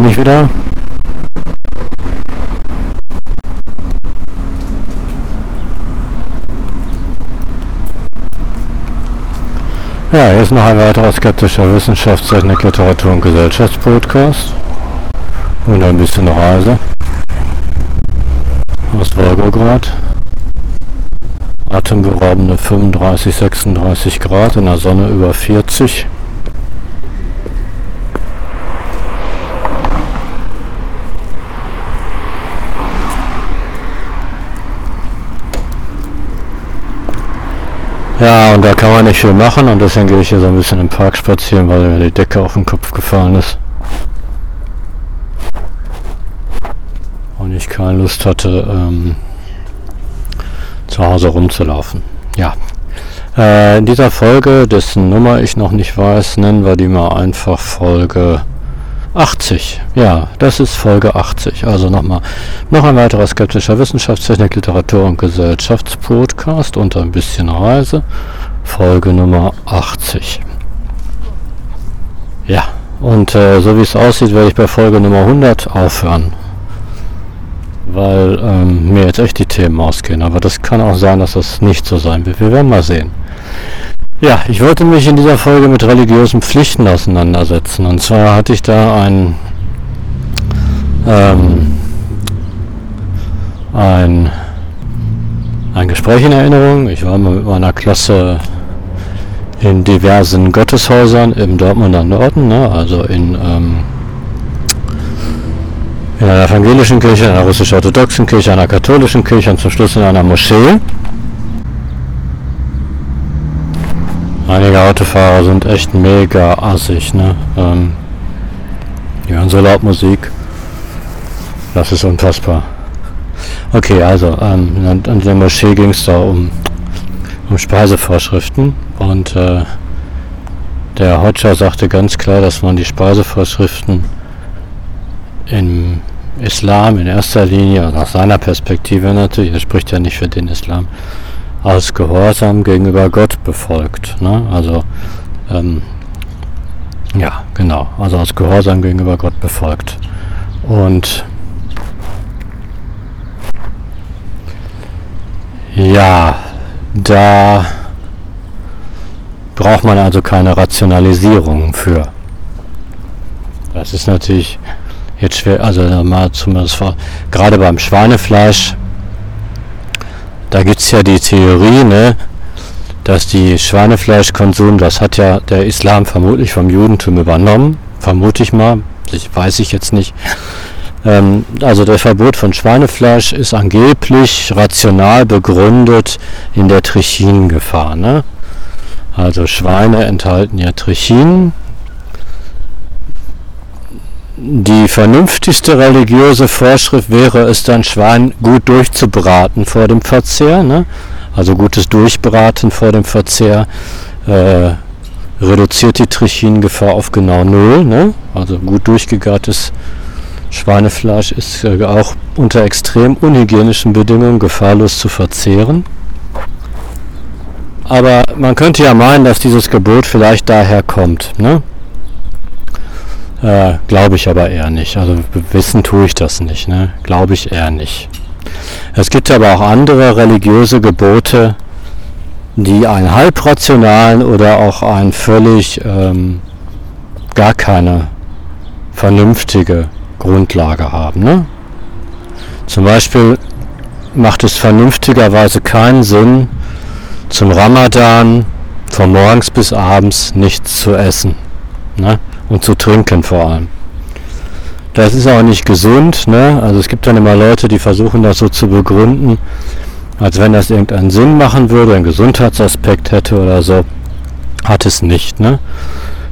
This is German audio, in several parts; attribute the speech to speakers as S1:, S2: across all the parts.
S1: bin ich wieder. Ja, hier ist noch ein weiterer skeptischer Wissenschaftstechnik, Literatur und Gesellschaftspodcast. Und ein bisschen Reise. Aus Wolgograd. Atemberaubende 35, 36 Grad in der Sonne über 40. Ja, und da kann man nicht viel machen und deswegen gehe ich hier so ein bisschen im Park spazieren, weil mir die Decke auf den Kopf gefallen ist. Und ich keine Lust hatte, ähm, zu Hause rumzulaufen. Ja. Äh, in dieser Folge, dessen Nummer ich noch nicht weiß, nennen wir die mal einfach Folge 80. Ja, das ist Folge 80. Also nochmal noch ein weiterer skeptischer Wissenschaftstechnik, Literatur und Gesellschaftspodcast und ein bisschen Reise. Folge Nummer 80. Ja, und äh, so wie es aussieht, werde ich bei Folge Nummer 100 aufhören. Weil ähm, mir jetzt echt die Themen ausgehen. Aber das kann auch sein, dass das nicht so sein wird. Wir werden mal sehen. Ja, ich wollte mich in dieser Folge mit religiösen Pflichten auseinandersetzen. Und zwar hatte ich da ein, ähm, ein, ein Gespräch in Erinnerung. Ich war mit meiner Klasse in diversen Gotteshäusern im Dortmunder Norden, ne? also in, ähm, in einer evangelischen Kirche, einer russisch-orthodoxen Kirche, einer katholischen Kirche und zum Schluss in einer Moschee. Einige Autofahrer sind echt mega assig, ne? Ähm, die hören so laut Musik. Das ist unfassbar. Okay, also ähm, an, der Moschee ging es da um, um Speisevorschriften und äh, der Hodja sagte ganz klar, dass man die Speisevorschriften im Islam in erster Linie, aus seiner Perspektive natürlich, er spricht ja nicht für den Islam, als Gehorsam gegenüber Gott befolgt. Ne? Also ähm, ja, genau, also als Gehorsam gegenüber Gott befolgt. Und ja, da braucht man also keine Rationalisierung für. Das ist natürlich jetzt schwer, also mal zumindest gerade beim Schweinefleisch da gibt es ja die Theorie, ne, dass die Schweinefleischkonsum, das hat ja der Islam vermutlich vom Judentum übernommen, vermute ich mal, ich weiß ich jetzt nicht. Ähm, also der Verbot von Schweinefleisch ist angeblich rational begründet in der Trichingefahr. Ne? Also Schweine enthalten ja Trichin, die vernünftigste religiöse Vorschrift wäre es dann, Schwein gut durchzubraten vor dem Verzehr. Ne? Also gutes Durchbraten vor dem Verzehr äh, reduziert die Trichingefahr auf genau null. Ne? Also gut durchgegartes Schweinefleisch ist äh, auch unter extrem unhygienischen Bedingungen gefahrlos zu verzehren. Aber man könnte ja meinen, dass dieses Gebot vielleicht daher kommt. Ne? Äh, Glaube ich aber eher nicht. Also wissen tue ich das nicht. Ne? Glaube ich eher nicht. Es gibt aber auch andere religiöse Gebote, die einen halbrationalen oder auch einen völlig ähm, gar keine vernünftige Grundlage haben. Ne? Zum Beispiel macht es vernünftigerweise keinen Sinn, zum Ramadan von morgens bis abends nichts zu essen. Ne? Und zu trinken vor allem. Das ist auch nicht gesund, ne? Also es gibt dann immer Leute, die versuchen das so zu begründen, als wenn das irgendeinen Sinn machen würde, einen Gesundheitsaspekt hätte oder so. Hat es nicht, ne?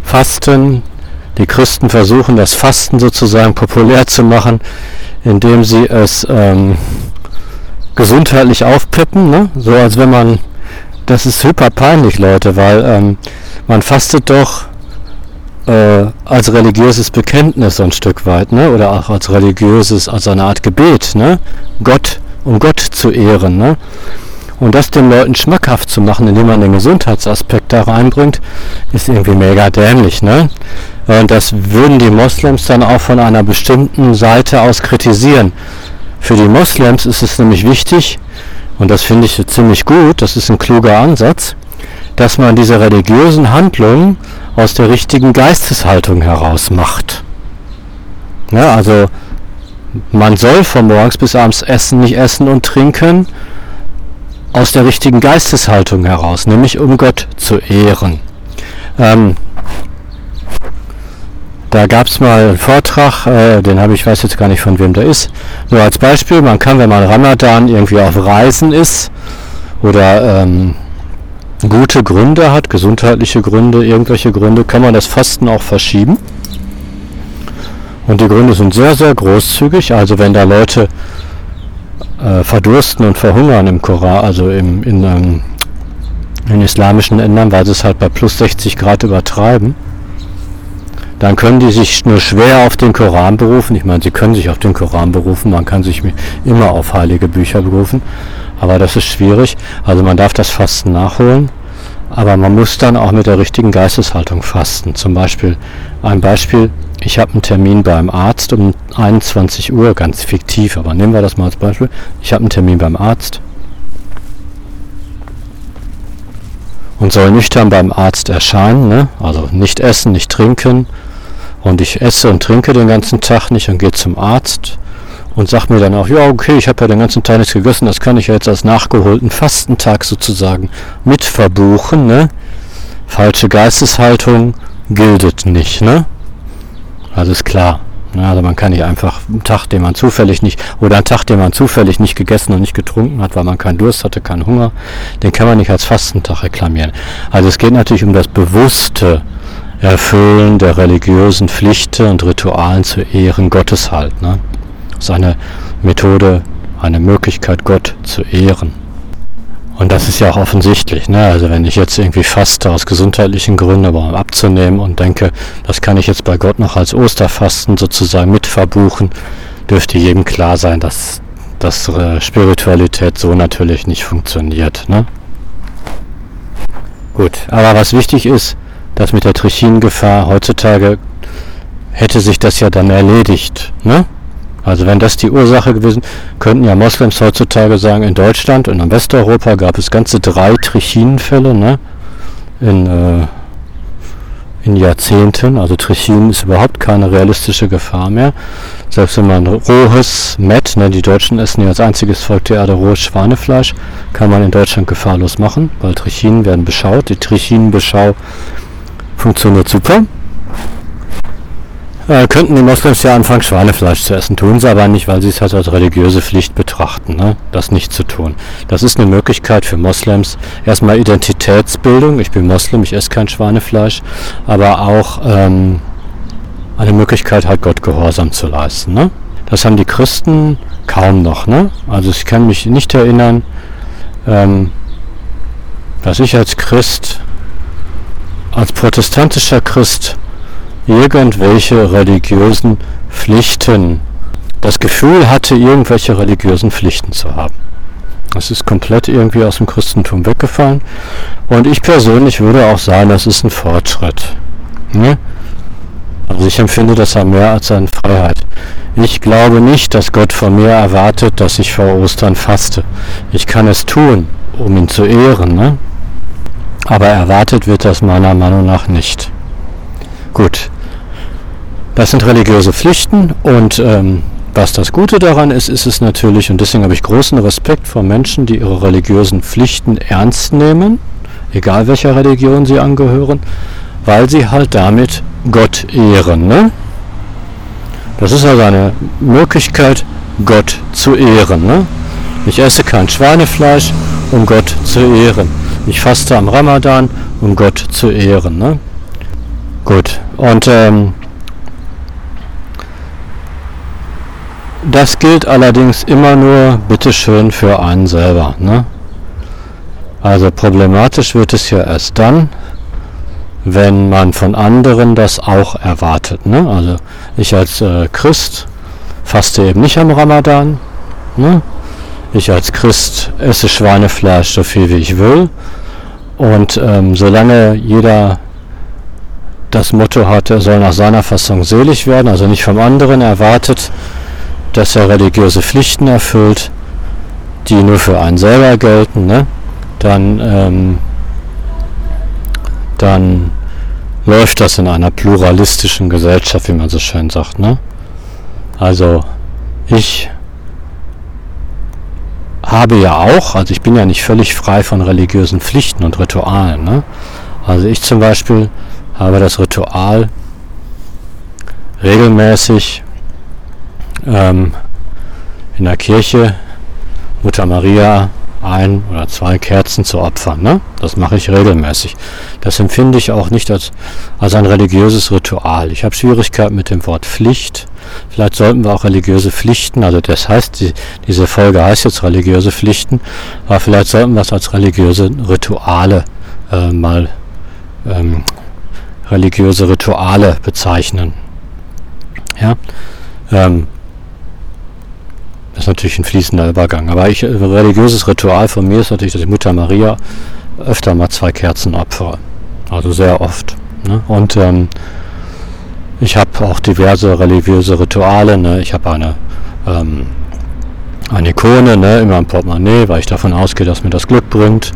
S1: Fasten, die Christen versuchen das Fasten sozusagen populär zu machen, indem sie es ähm, gesundheitlich aufpeppen, ne? So als wenn man, das ist super peinlich, Leute, weil ähm, man fastet doch äh, als religiöses Bekenntnis ein Stück weit, ne? oder auch als religiöses, als eine Art Gebet, ne? Gott, um Gott zu ehren. Ne? Und das den Leuten schmackhaft zu machen, indem man den Gesundheitsaspekt da reinbringt, ist irgendwie mega dämlich. Ne? Und das würden die Moslems dann auch von einer bestimmten Seite aus kritisieren. Für die Moslems ist es nämlich wichtig, und das finde ich ziemlich gut, das ist ein kluger Ansatz, dass man diese religiösen Handlungen aus der richtigen Geisteshaltung heraus macht. Ja, also man soll von morgens bis abends essen, nicht essen und trinken aus der richtigen Geisteshaltung heraus, nämlich um Gott zu ehren. Ähm, da gab es mal einen Vortrag, äh, den habe ich weiß jetzt gar nicht von wem der ist. Nur als Beispiel, man kann, wenn man Ramadan irgendwie auf Reisen ist oder ähm, gute Gründe hat, gesundheitliche Gründe, irgendwelche Gründe, kann man das Fasten auch verschieben. Und die Gründe sind sehr, sehr großzügig. Also wenn da Leute äh, verdursten und verhungern im Koran, also im, in, ähm, in islamischen Ländern, weil sie es halt bei plus 60 Grad übertreiben, dann können die sich nur schwer auf den Koran berufen. Ich meine, sie können sich auf den Koran berufen, man kann sich immer auf heilige Bücher berufen, aber das ist schwierig. Also man darf das Fasten nachholen, aber man muss dann auch mit der richtigen Geisteshaltung fasten. Zum Beispiel ein Beispiel, ich habe einen Termin beim Arzt um 21 Uhr, ganz fiktiv, aber nehmen wir das mal als Beispiel. Ich habe einen Termin beim Arzt und soll nüchtern beim Arzt erscheinen, ne? also nicht essen, nicht trinken, und ich esse und trinke den ganzen Tag nicht und gehe zum Arzt und sage mir dann auch, ja okay, ich habe ja den ganzen Tag nichts gegessen, das kann ich ja jetzt als nachgeholten Fastentag sozusagen mit verbuchen. Ne? Falsche Geisteshaltung gilt nicht. Ne? Also ist klar. Ne? Also man kann nicht einfach einen Tag, den man zufällig nicht, oder einen Tag, den man zufällig nicht gegessen und nicht getrunken hat, weil man keinen Durst hatte, keinen Hunger, den kann man nicht als Fastentag reklamieren. Also es geht natürlich um das bewusste Erfüllen der religiösen Pflichten und Ritualen zu Ehren Gottes halt. Ne? Das ist eine Methode, eine Möglichkeit, Gott zu ehren. Und das ist ja auch offensichtlich. Ne? Also wenn ich jetzt irgendwie faste aus gesundheitlichen Gründen, aber um abzunehmen und denke, das kann ich jetzt bei Gott noch als Osterfasten sozusagen mit verbuchen, dürfte jedem klar sein, dass, dass äh, Spiritualität so natürlich nicht funktioniert. Ne? Gut, aber was wichtig ist, das mit der Trichinengefahr heutzutage hätte sich das ja dann erledigt. Ne? Also wenn das die Ursache gewesen, könnten ja Moslems heutzutage sagen, in Deutschland und in Westeuropa gab es ganze drei Trichinenfälle ne? in, äh, in Jahrzehnten. Also Trichinen ist überhaupt keine realistische Gefahr mehr. Selbst wenn man rohes Met, ne, die Deutschen essen ja als einziges Volk der Erde rohes Schweinefleisch, kann man in Deutschland gefahrlos machen, weil Trichinen werden beschaut. Die Trichinenbeschau Funktioniert super. Äh, könnten die Moslems ja anfangen, Schweinefleisch zu essen. Tun sie aber nicht, weil sie es halt als religiöse Pflicht betrachten, ne? das nicht zu tun. Das ist eine Möglichkeit für Moslems. Erstmal Identitätsbildung. Ich bin Moslem, ich esse kein Schweinefleisch. Aber auch ähm, eine Möglichkeit, halt Gott Gehorsam zu leisten. Ne? Das haben die Christen kaum noch. Ne? Also ich kann mich nicht erinnern, ähm, dass ich als Christ als protestantischer Christ irgendwelche religiösen Pflichten, das Gefühl hatte, irgendwelche religiösen Pflichten zu haben. Das ist komplett irgendwie aus dem Christentum weggefallen. Und ich persönlich würde auch sagen, das ist ein Fortschritt. Ne? Also ich empfinde das ja mehr als eine Freiheit. Ich glaube nicht, dass Gott von mir erwartet, dass ich vor Ostern faste. Ich kann es tun, um ihn zu ehren. Ne? aber erwartet wird das meiner Meinung nach nicht. Gut, das sind religiöse Pflichten und ähm, was das Gute daran ist, ist es natürlich, und deswegen habe ich großen Respekt vor Menschen, die ihre religiösen Pflichten ernst nehmen, egal welcher Religion sie angehören, weil sie halt damit Gott ehren. Ne? Das ist also eine Möglichkeit, Gott zu ehren. Ne? Ich esse kein Schweinefleisch, um Gott zu ehren. Ich faste am Ramadan, um Gott zu ehren. Ne? Gut, und ähm, das gilt allerdings immer nur, bitteschön, für einen selber. Ne? Also problematisch wird es ja erst dann, wenn man von anderen das auch erwartet. Ne? Also ich als äh, Christ faste eben nicht am Ramadan. Ne? Ich als Christ esse Schweinefleisch so viel wie ich will. Und ähm, solange jeder das Motto hat, er soll nach seiner Fassung selig werden, also nicht vom anderen erwartet, dass er religiöse Pflichten erfüllt, die nur für einen selber gelten, ne? dann, ähm, dann läuft das in einer pluralistischen Gesellschaft, wie man so schön sagt. Ne? Also ich habe ja auch, also ich bin ja nicht völlig frei von religiösen Pflichten und Ritualen. Ne? Also ich zum Beispiel habe das Ritual regelmäßig ähm, in der Kirche Mutter Maria ein oder zwei Kerzen zu opfern. Ne? Das mache ich regelmäßig. Das empfinde ich auch nicht als, als ein religiöses Ritual. Ich habe Schwierigkeiten mit dem Wort Pflicht. Vielleicht sollten wir auch religiöse Pflichten, also das heißt, die, diese Folge heißt jetzt religiöse Pflichten, aber vielleicht sollten wir es als religiöse Rituale äh, mal ähm, religiöse Rituale bezeichnen. Ja, ähm, das ist natürlich ein fließender Übergang. Aber ich, ein religiöses Ritual von mir ist natürlich, dass ich Mutter Maria öfter mal zwei Kerzen opfere. Also sehr oft. Ne? Und ähm, ich habe auch diverse religiöse Rituale. Ne? Ich habe eine, ähm, eine Ikone ne? immer im Portemonnaie, weil ich davon ausgehe, dass mir das Glück bringt.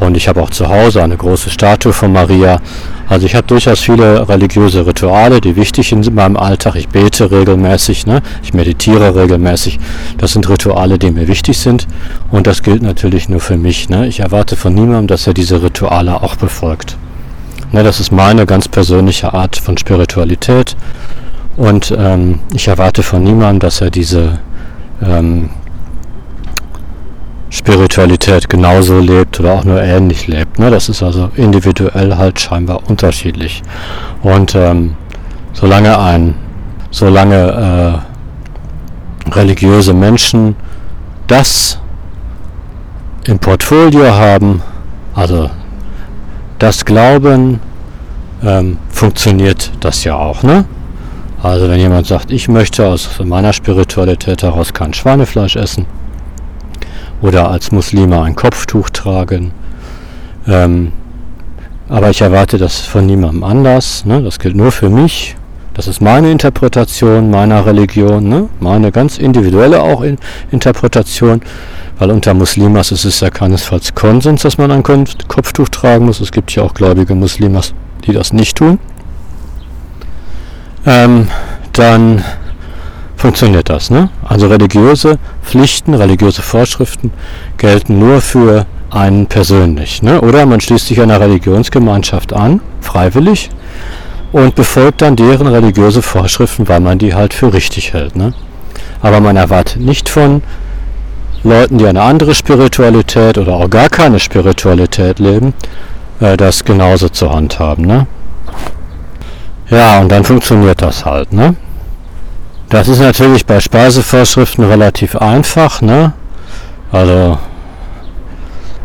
S1: Und ich habe auch zu Hause eine große Statue von Maria. Also ich habe durchaus viele religiöse Rituale, die wichtig sind in meinem Alltag. Ich bete regelmäßig, ne? ich meditiere regelmäßig. Das sind Rituale, die mir wichtig sind. Und das gilt natürlich nur für mich. Ne? Ich erwarte von niemandem, dass er diese Rituale auch befolgt. Ne, das ist meine ganz persönliche Art von Spiritualität. Und ähm, ich erwarte von niemandem, dass er diese ähm, Spiritualität genauso lebt oder auch nur ähnlich lebt. Ne? Das ist also individuell halt scheinbar unterschiedlich. Und ähm, solange ein, solange äh, religiöse Menschen das im Portfolio haben, also das Glauben, ähm, funktioniert das ja auch. Ne? Also wenn jemand sagt, ich möchte aus meiner Spiritualität heraus kein Schweinefleisch essen, oder als Muslime ein Kopftuch tragen. Ähm, aber ich erwarte das von niemandem anders. Ne? Das gilt nur für mich. Das ist meine Interpretation meiner Religion, ne? meine ganz individuelle auch in Interpretation, weil unter Muslimas ist es ja keinesfalls Konsens, dass man ein Kopftuch tragen muss. Es gibt ja auch gläubige Muslimas, die das nicht tun. Ähm, dann funktioniert das. Ne? Also religiöse Pflichten, religiöse Vorschriften gelten nur für einen persönlich. Ne? Oder man schließt sich einer Religionsgemeinschaft an, freiwillig, und befolgt dann deren religiöse Vorschriften, weil man die halt für richtig hält. Ne? Aber man erwartet nicht von Leuten, die eine andere Spiritualität oder auch gar keine Spiritualität leben, äh, das genauso zu handhaben. Ne? Ja, und dann funktioniert das halt. Ne? Das ist natürlich bei Speisevorschriften relativ einfach, ne? Also,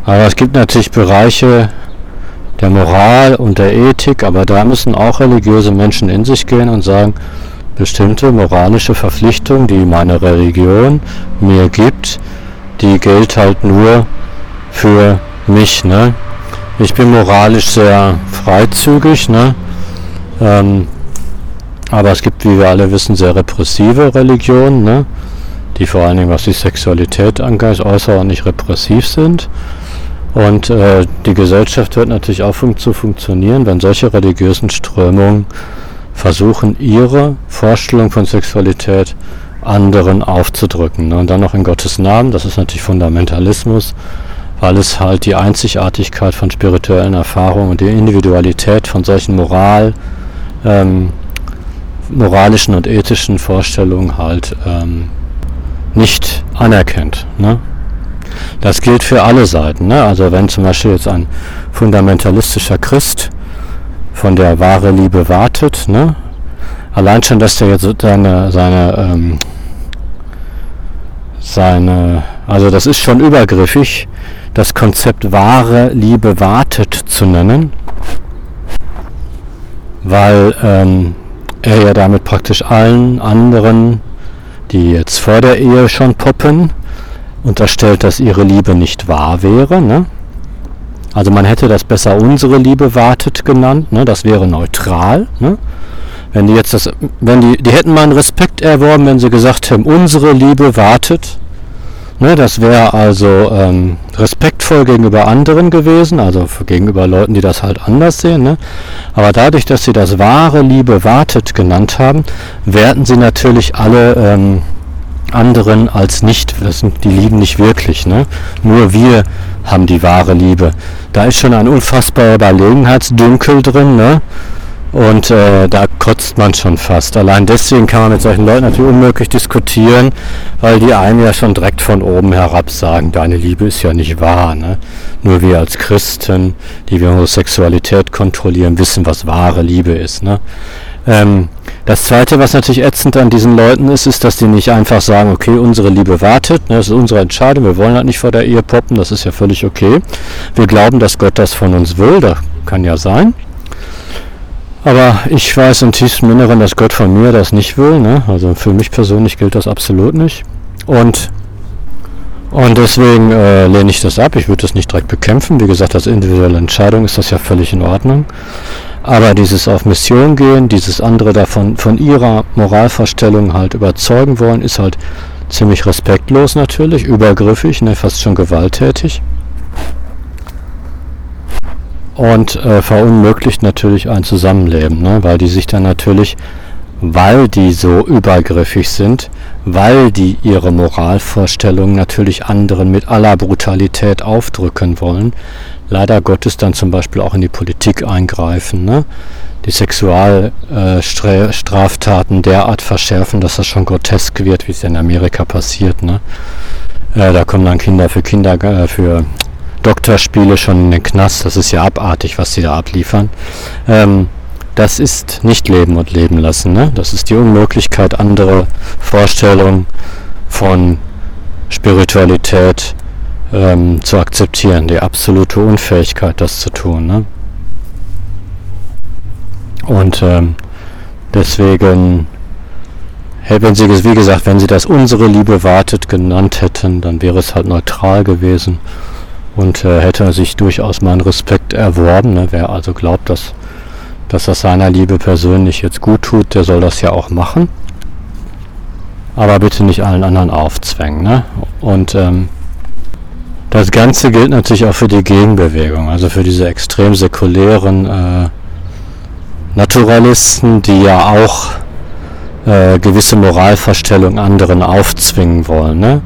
S1: aber es gibt natürlich Bereiche der Moral und der Ethik, aber da müssen auch religiöse Menschen in sich gehen und sagen, bestimmte moralische Verpflichtung, die meine Religion mir gibt, die gilt halt nur für mich, ne? Ich bin moralisch sehr freizügig, ne? Ähm, aber es gibt, wie wir alle wissen, sehr repressive Religionen, ne? die vor allen Dingen, was die Sexualität angeht, außerordentlich repressiv sind. Und äh, die Gesellschaft wird natürlich auch fun zu funktionieren, wenn solche religiösen Strömungen versuchen, ihre Vorstellung von Sexualität anderen aufzudrücken. Ne? Und dann noch in Gottes Namen, das ist natürlich Fundamentalismus, weil es halt die Einzigartigkeit von spirituellen Erfahrungen und die Individualität von solchen Moral, ähm, moralischen und ethischen Vorstellungen halt ähm, nicht anerkennt. Ne? Das gilt für alle Seiten. Ne? Also wenn zum Beispiel jetzt ein fundamentalistischer Christ von der wahre Liebe wartet, ne? allein schon, dass der jetzt seine, seine, ähm, seine, also das ist schon übergriffig, das Konzept wahre Liebe wartet zu nennen, weil ähm, er ja damit praktisch allen anderen, die jetzt vor der Ehe schon poppen, unterstellt, dass ihre Liebe nicht wahr wäre. Ne? Also man hätte das besser unsere Liebe wartet genannt, ne? das wäre neutral. Ne? Wenn die jetzt das, wenn die, die hätten meinen Respekt erworben, wenn sie gesagt hätten, unsere Liebe wartet. Ne, das wäre also ähm, respektvoll gegenüber anderen gewesen, also gegenüber Leuten, die das halt anders sehen. Ne? Aber dadurch, dass sie das wahre Liebe wartet genannt haben, werten sie natürlich alle ähm, anderen als nicht, das sind, die lieben nicht wirklich. Ne? Nur wir haben die wahre Liebe. Da ist schon ein unfassbarer Überlegenheitsdünkel drin. Ne? Und äh, da kotzt man schon fast. Allein deswegen kann man mit solchen Leuten natürlich unmöglich diskutieren, weil die einem ja schon direkt von oben herab sagen, deine Liebe ist ja nicht wahr. Ne? Nur wir als Christen, die wir unsere Sexualität kontrollieren, wissen, was wahre Liebe ist. Ne? Ähm, das Zweite, was natürlich ätzend an diesen Leuten ist, ist, dass die nicht einfach sagen, okay, unsere Liebe wartet, ne, das ist unsere Entscheidung, wir wollen halt nicht vor der Ehe poppen, das ist ja völlig okay. Wir glauben, dass Gott das von uns will, das kann ja sein. Aber ich weiß im tiefsten Inneren, dass Gott von mir das nicht will. Ne? Also für mich persönlich gilt das absolut nicht. Und, und deswegen äh, lehne ich das ab. Ich würde das nicht direkt bekämpfen. Wie gesagt, als individuelle Entscheidung ist das ja völlig in Ordnung. Aber dieses auf Mission gehen, dieses andere davon von ihrer Moralvorstellung halt überzeugen wollen, ist halt ziemlich respektlos natürlich, übergriffig, ne, fast schon gewalttätig und äh, verunmöglicht natürlich ein Zusammenleben, ne? weil die sich dann natürlich, weil die so übergriffig sind, weil die ihre Moralvorstellungen natürlich anderen mit aller Brutalität aufdrücken wollen, leider Gottes dann zum Beispiel auch in die Politik eingreifen, ne? die Sexualstraftaten äh, derart verschärfen, dass das schon grotesk wird, wie es in Amerika passiert. Ne? Äh, da kommen dann Kinder für Kinder, äh, für Doktorspiele schon in den Knast. Das ist ja abartig, was sie da abliefern. Ähm, das ist nicht Leben und Leben lassen. Ne? Das ist die Unmöglichkeit, andere Vorstellungen von Spiritualität ähm, zu akzeptieren. Die absolute Unfähigkeit, das zu tun. Ne? Und ähm, deswegen, wenn sie, wie gesagt, wenn sie das unsere Liebe wartet genannt hätten, dann wäre es halt neutral gewesen und äh, hätte sich durchaus meinen Respekt erworben. Ne? Wer also glaubt, dass, dass das seiner Liebe persönlich jetzt gut tut, der soll das ja auch machen. Aber bitte nicht allen anderen aufzwängen. Ne? Und ähm, das Ganze gilt natürlich auch für die Gegenbewegung, also für diese extrem säkulären äh, Naturalisten, die ja auch äh, gewisse Moralvorstellungen anderen aufzwingen wollen. Ne?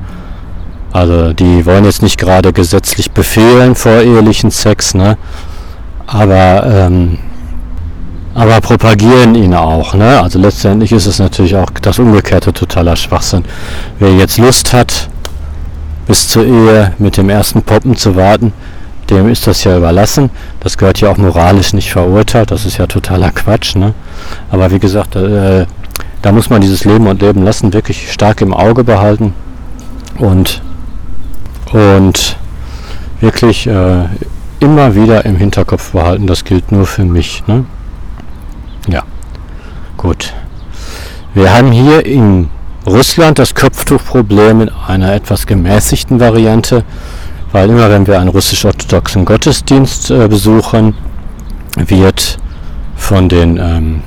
S1: Also die wollen jetzt nicht gerade gesetzlich befehlen vor ehelichen Sex, ne? aber, ähm, aber propagieren ihn auch. Ne? Also letztendlich ist es natürlich auch das umgekehrte totaler Schwachsinn. Wer jetzt Lust hat, bis zur Ehe mit dem ersten Poppen zu warten, dem ist das ja überlassen. Das gehört ja auch moralisch nicht verurteilt. Das ist ja totaler Quatsch. Ne? Aber wie gesagt, äh, da muss man dieses Leben und Leben lassen wirklich stark im Auge behalten. Und und wirklich äh, immer wieder im Hinterkopf behalten, das gilt nur für mich. Ne? Ja, gut. Wir haben hier in Russland das Kopftuchproblem in einer etwas gemäßigten Variante, weil immer wenn wir einen russisch-orthodoxen Gottesdienst äh, besuchen, wird von den, ähm,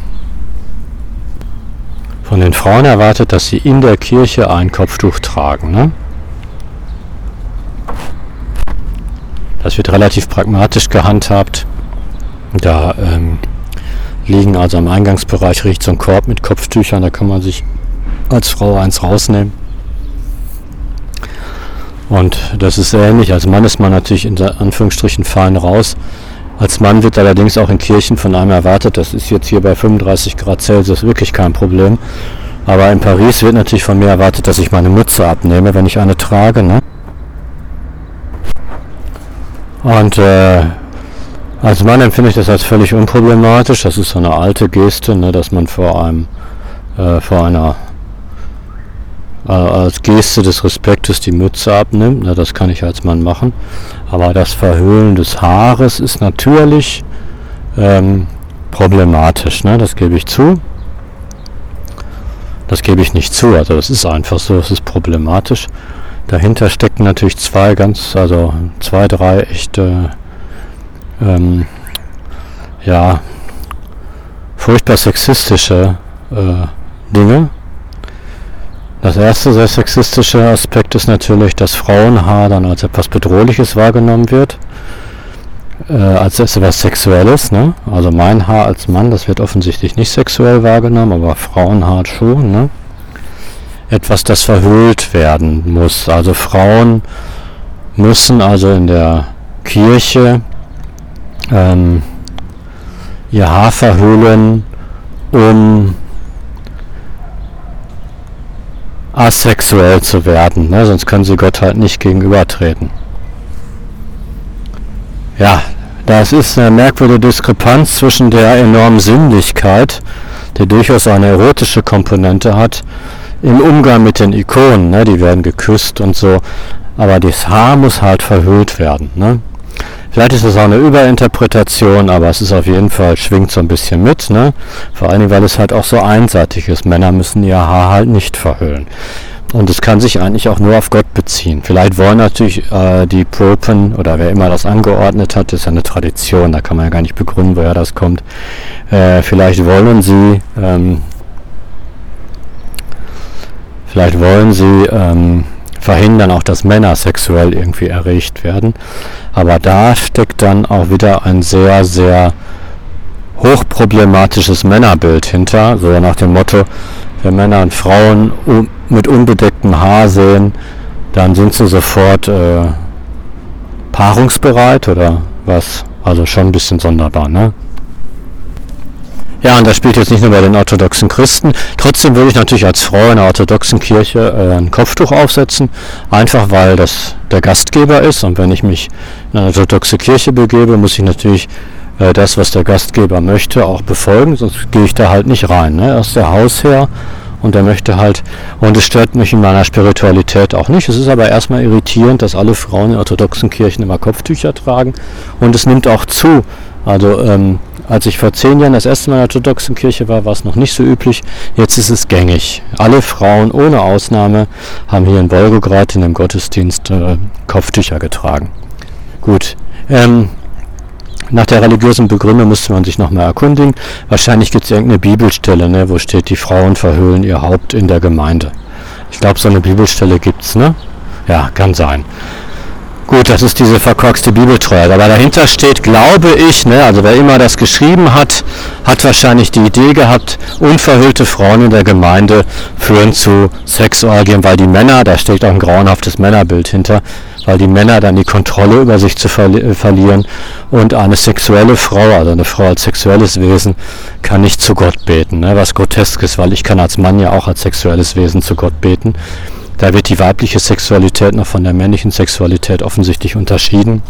S1: von den Frauen erwartet, dass sie in der Kirche ein Kopftuch tragen. Ne? Das wird relativ pragmatisch gehandhabt. Da ähm, liegen also am Eingangsbereich riecht so ein Korb mit Kopftüchern, da kann man sich als Frau eins rausnehmen. Und das ist ähnlich. Als Mann ist man natürlich in Anführungsstrichen fein raus. Als Mann wird allerdings auch in Kirchen von einem erwartet, das ist jetzt hier bei 35 Grad Celsius wirklich kein Problem. Aber in Paris wird natürlich von mir erwartet, dass ich meine Mütze abnehme, wenn ich eine trage. Ne? Und äh, als Mann empfinde ich das als völlig unproblematisch. Das ist so eine alte Geste, ne, dass man vor einem, äh, vor einer, äh, als Geste des Respektes die Mütze abnimmt. Ne, das kann ich als Mann machen. Aber das Verhüllen des Haares ist natürlich ähm, problematisch. Ne, das gebe ich zu. Das gebe ich nicht zu. Also das ist einfach so. Es ist problematisch. Dahinter stecken natürlich zwei ganz, also zwei, drei echte ähm, ja, furchtbar sexistische äh, Dinge. Das erste sehr sexistische Aspekt ist natürlich, dass Frauenhaar dann als etwas Bedrohliches wahrgenommen wird, äh, als etwas Sexuelles. Ne? Also mein Haar als Mann, das wird offensichtlich nicht sexuell wahrgenommen, aber Frauenhaar schon. Ne? Etwas, das verhüllt werden muss. Also Frauen müssen also in der Kirche ähm, ihr Haar verhüllen, um asexuell zu werden, ne? sonst können sie Gott halt nicht gegenübertreten. Ja, das ist eine merkwürdige Diskrepanz zwischen der enormen Sinnlichkeit, die durchaus eine erotische Komponente hat, im Umgang mit den Ikonen, ne? die werden geküsst und so, aber das Haar muss halt verhüllt werden. Ne? Vielleicht ist es auch eine Überinterpretation, aber es ist auf jeden Fall, schwingt so ein bisschen mit. Ne? Vor allen Dingen, weil es halt auch so einseitig ist. Männer müssen ihr Haar halt nicht verhüllen. Und es kann sich eigentlich auch nur auf Gott beziehen. Vielleicht wollen natürlich äh, die Popen oder wer immer das angeordnet hat, ist ja eine Tradition, da kann man ja gar nicht begründen, woher das kommt. Äh, vielleicht wollen sie, ähm, vielleicht wollen sie ähm, verhindern auch, dass Männer sexuell irgendwie erregt werden. Aber da steckt dann auch wieder ein sehr, sehr hochproblematisches Männerbild hinter, so nach dem Motto, wenn Männer und Frauen mit unbedecktem Haar sehen, dann sind sie sofort äh, paarungsbereit oder was? Also schon ein bisschen sonderbar, ne? Ja, und das spielt jetzt nicht nur bei den orthodoxen Christen. Trotzdem würde ich natürlich als Frau in der orthodoxen Kirche äh, ein Kopftuch aufsetzen, einfach weil das der Gastgeber ist. Und wenn ich mich in eine orthodoxe Kirche begebe, muss ich natürlich äh, das, was der Gastgeber möchte, auch befolgen, sonst gehe ich da halt nicht rein. Ne? Er ist der Hausherr und er möchte halt, und es stört mich in meiner Spiritualität auch nicht. Es ist aber erstmal irritierend, dass alle Frauen in orthodoxen Kirchen immer Kopftücher tragen und es nimmt auch zu. Also ähm, als ich vor zehn Jahren das erste Mal in der orthodoxen Kirche war, war es noch nicht so üblich. Jetzt ist es gängig. Alle Frauen ohne Ausnahme haben hier in Wolgograd in dem Gottesdienst äh, Kopftücher getragen. Gut. Ähm, nach der religiösen Begründung musste man sich nochmal erkundigen. Wahrscheinlich gibt es irgendeine Bibelstelle, ne, wo steht, die Frauen verhüllen ihr Haupt in der Gemeinde. Ich glaube, so eine Bibelstelle gibt es, ne? Ja, kann sein. Gut, das ist diese verkorkste Bibeltreue. Aber dahinter steht, glaube ich, ne, also wer immer das geschrieben hat, hat wahrscheinlich die Idee gehabt, unverhüllte Frauen in der Gemeinde führen zu Sexorgien, weil die Männer, da steht auch ein grauenhaftes Männerbild hinter, weil die Männer dann die Kontrolle über sich zu verli äh, verlieren und eine sexuelle Frau, also eine Frau als sexuelles Wesen, kann nicht zu Gott beten, ne, was grotesk ist, weil ich kann als Mann ja auch als sexuelles Wesen zu Gott beten. Da wird die weibliche Sexualität noch von der männlichen Sexualität offensichtlich unterschieden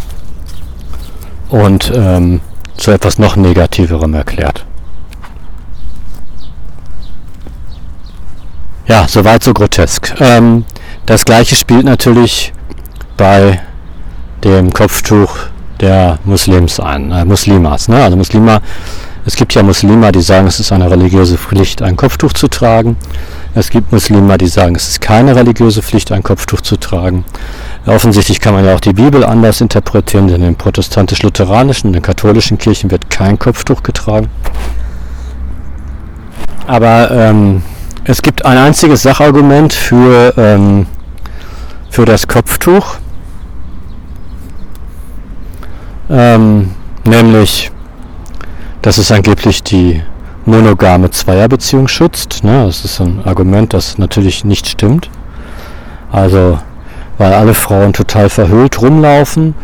S1: und ähm, zu etwas noch Negativerem erklärt. Ja, soweit so grotesk. Ähm, das gleiche spielt natürlich bei dem Kopftuch der Muslims ein, äh, Muslimas. Ne? Also Muslima, es gibt ja Muslima, die sagen, es ist eine religiöse Pflicht, ein Kopftuch zu tragen. Es gibt Muslime, die sagen, es ist keine religiöse Pflicht, ein Kopftuch zu tragen. Offensichtlich kann man ja auch die Bibel anders interpretieren, denn in den protestantisch-lutheranischen und den katholischen Kirchen wird kein Kopftuch getragen. Aber ähm, es gibt ein einziges Sachargument für, ähm, für das Kopftuch, ähm, nämlich, dass es angeblich die monogame Zweierbeziehung schützt. Ne? Das ist ein Argument, das natürlich nicht stimmt. Also, weil alle Frauen total verhüllt rumlaufen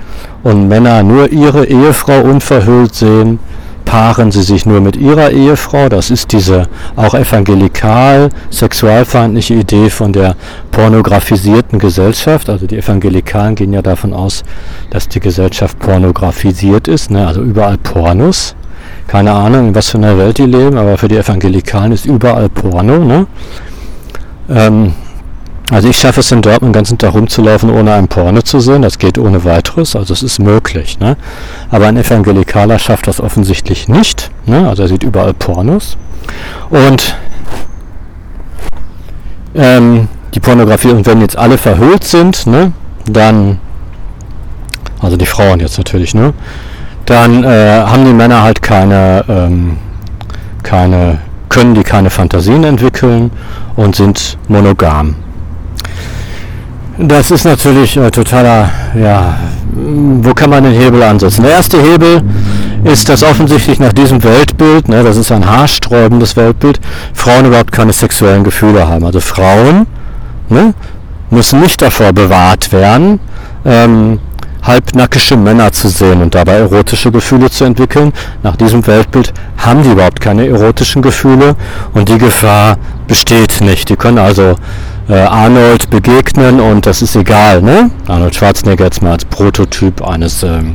S1: und Männer nur ihre Ehefrau unverhüllt sehen, paaren sie sich nur mit ihrer Ehefrau. Das ist diese auch evangelikal, sexualfeindliche Idee von der pornografisierten Gesellschaft. Also die Evangelikalen gehen ja davon aus, dass die Gesellschaft pornografisiert ist, ne? also überall Pornos keine Ahnung, in was für einer Welt die leben, aber für die Evangelikalen ist überall Porno. Ne? Ähm, also ich schaffe es in Dortmund den ganzen Tag rumzulaufen, ohne ein Porno zu sehen. Das geht ohne weiteres, also es ist möglich. Ne? Aber ein Evangelikaler schafft das offensichtlich nicht. Ne? Also er sieht überall Pornos. Und ähm, die Pornografie, und wenn jetzt alle verhüllt sind, ne, dann, also die Frauen jetzt natürlich, ne, dann äh, haben die Männer halt keine, ähm, keine, können die keine Fantasien entwickeln und sind monogam. Das ist natürlich äh, totaler, ja, wo kann man den Hebel ansetzen? Der erste Hebel ist, dass offensichtlich nach diesem Weltbild, ne, das ist ein haarsträubendes Weltbild, Frauen überhaupt keine sexuellen Gefühle haben. Also Frauen ne, müssen nicht davor bewahrt werden, ähm, halbnackische Männer zu sehen und dabei erotische Gefühle zu entwickeln. Nach diesem Weltbild haben die überhaupt keine erotischen Gefühle und die Gefahr besteht nicht. Die können also äh, Arnold begegnen und das ist egal. Ne? Arnold Schwarzenegger jetzt mal als Prototyp eines ähm,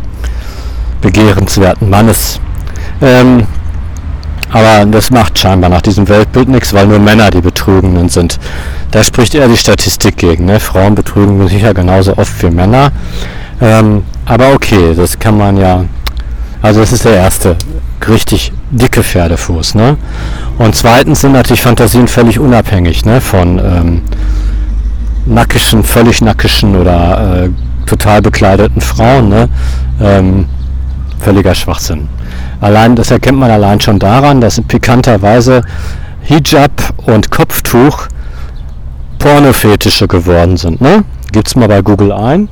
S1: begehrenswerten Mannes. Ähm, aber das macht scheinbar nach diesem Weltbild nichts, weil nur Männer die Betrügenden sind. Da spricht eher die Statistik gegen. Ne? Frauen betrügen sicher genauso oft wie Männer. Ähm, aber okay, das kann man ja. Also das ist der erste richtig dicke Pferdefuß. Ne? Und zweitens sind natürlich Fantasien völlig unabhängig ne? von ähm, nackischen, völlig nackischen oder äh, total bekleideten Frauen. Ne? Ähm, völliger Schwachsinn. Allein, das erkennt man allein schon daran, dass pikanterweise Hijab und Kopftuch Pornofetische geworden sind. Ne? es mal bei Google ein.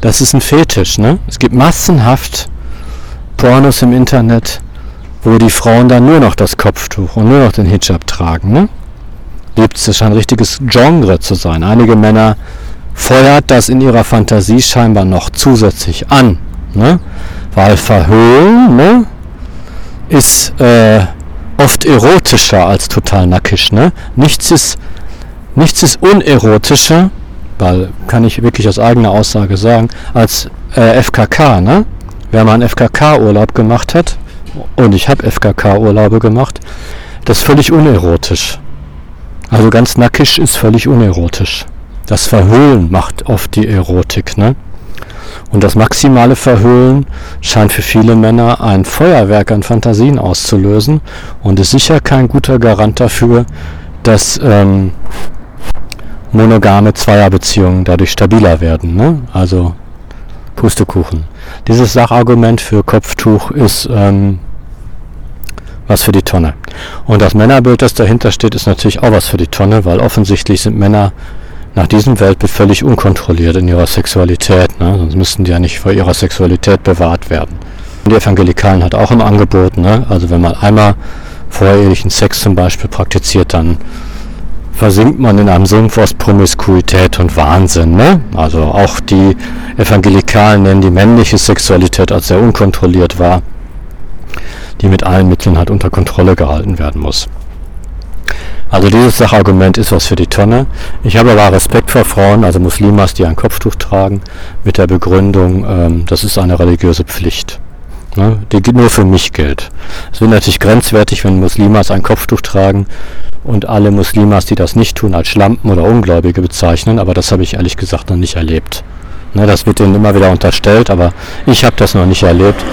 S1: Das ist ein Fetisch. Ne? Es gibt massenhaft Pornos im Internet, wo die Frauen dann nur noch das Kopftuch und nur noch den Hijab tragen. Ne? Gibt es scheint ein richtiges Genre zu sein. Einige Männer feuert das in ihrer Fantasie scheinbar noch zusätzlich an. Ne? Weil Verhöhlen ne, ist äh, oft erotischer als total nackig. Ne? Nichts, ist, nichts ist unerotischer, weil kann ich wirklich aus eigener Aussage sagen, als äh, FKK. Ne? Wer mal einen FKK-Urlaub gemacht hat, und ich habe FKK-Urlaube gemacht, das ist völlig unerotisch. Also ganz nackig ist völlig unerotisch. Das Verhüllen macht oft die Erotik. Ne? Und das maximale Verhüllen scheint für viele Männer ein Feuerwerk an Fantasien auszulösen und ist sicher kein guter Garant dafür, dass ähm, monogame Zweierbeziehungen dadurch stabiler werden. Ne? Also Pustekuchen. Dieses Sachargument für Kopftuch ist ähm, was für die Tonne. Und das Männerbild, das dahinter steht, ist natürlich auch was für die Tonne, weil offensichtlich sind Männer nach diesem Weltbild völlig unkontrolliert in ihrer Sexualität. Ne? Sonst müssten die ja nicht vor ihrer Sexualität bewahrt werden. Die Evangelikalen hat auch im Angebot, ne? also wenn man einmal vorehelichen Sex zum Beispiel praktiziert, dann versinkt man in einem Sumpf aus Promiskuität und Wahnsinn. Ne? Also auch die Evangelikalen nennen die männliche Sexualität als sehr unkontrolliert wahr, die mit allen Mitteln halt unter Kontrolle gehalten werden muss. Also dieses Sachargument ist was für die Tonne. Ich habe aber Respekt vor Frauen, also Muslimas, die ein Kopftuch tragen, mit der Begründung, ähm, das ist eine religiöse Pflicht, ne, die nur für mich gilt. Es wird natürlich grenzwertig, wenn Muslimas ein Kopftuch tragen und alle Muslimas, die das nicht tun, als Schlampen oder Ungläubige bezeichnen, aber das habe ich ehrlich gesagt noch nicht erlebt. Ne, das wird ihnen immer wieder unterstellt, aber ich habe das noch nicht erlebt.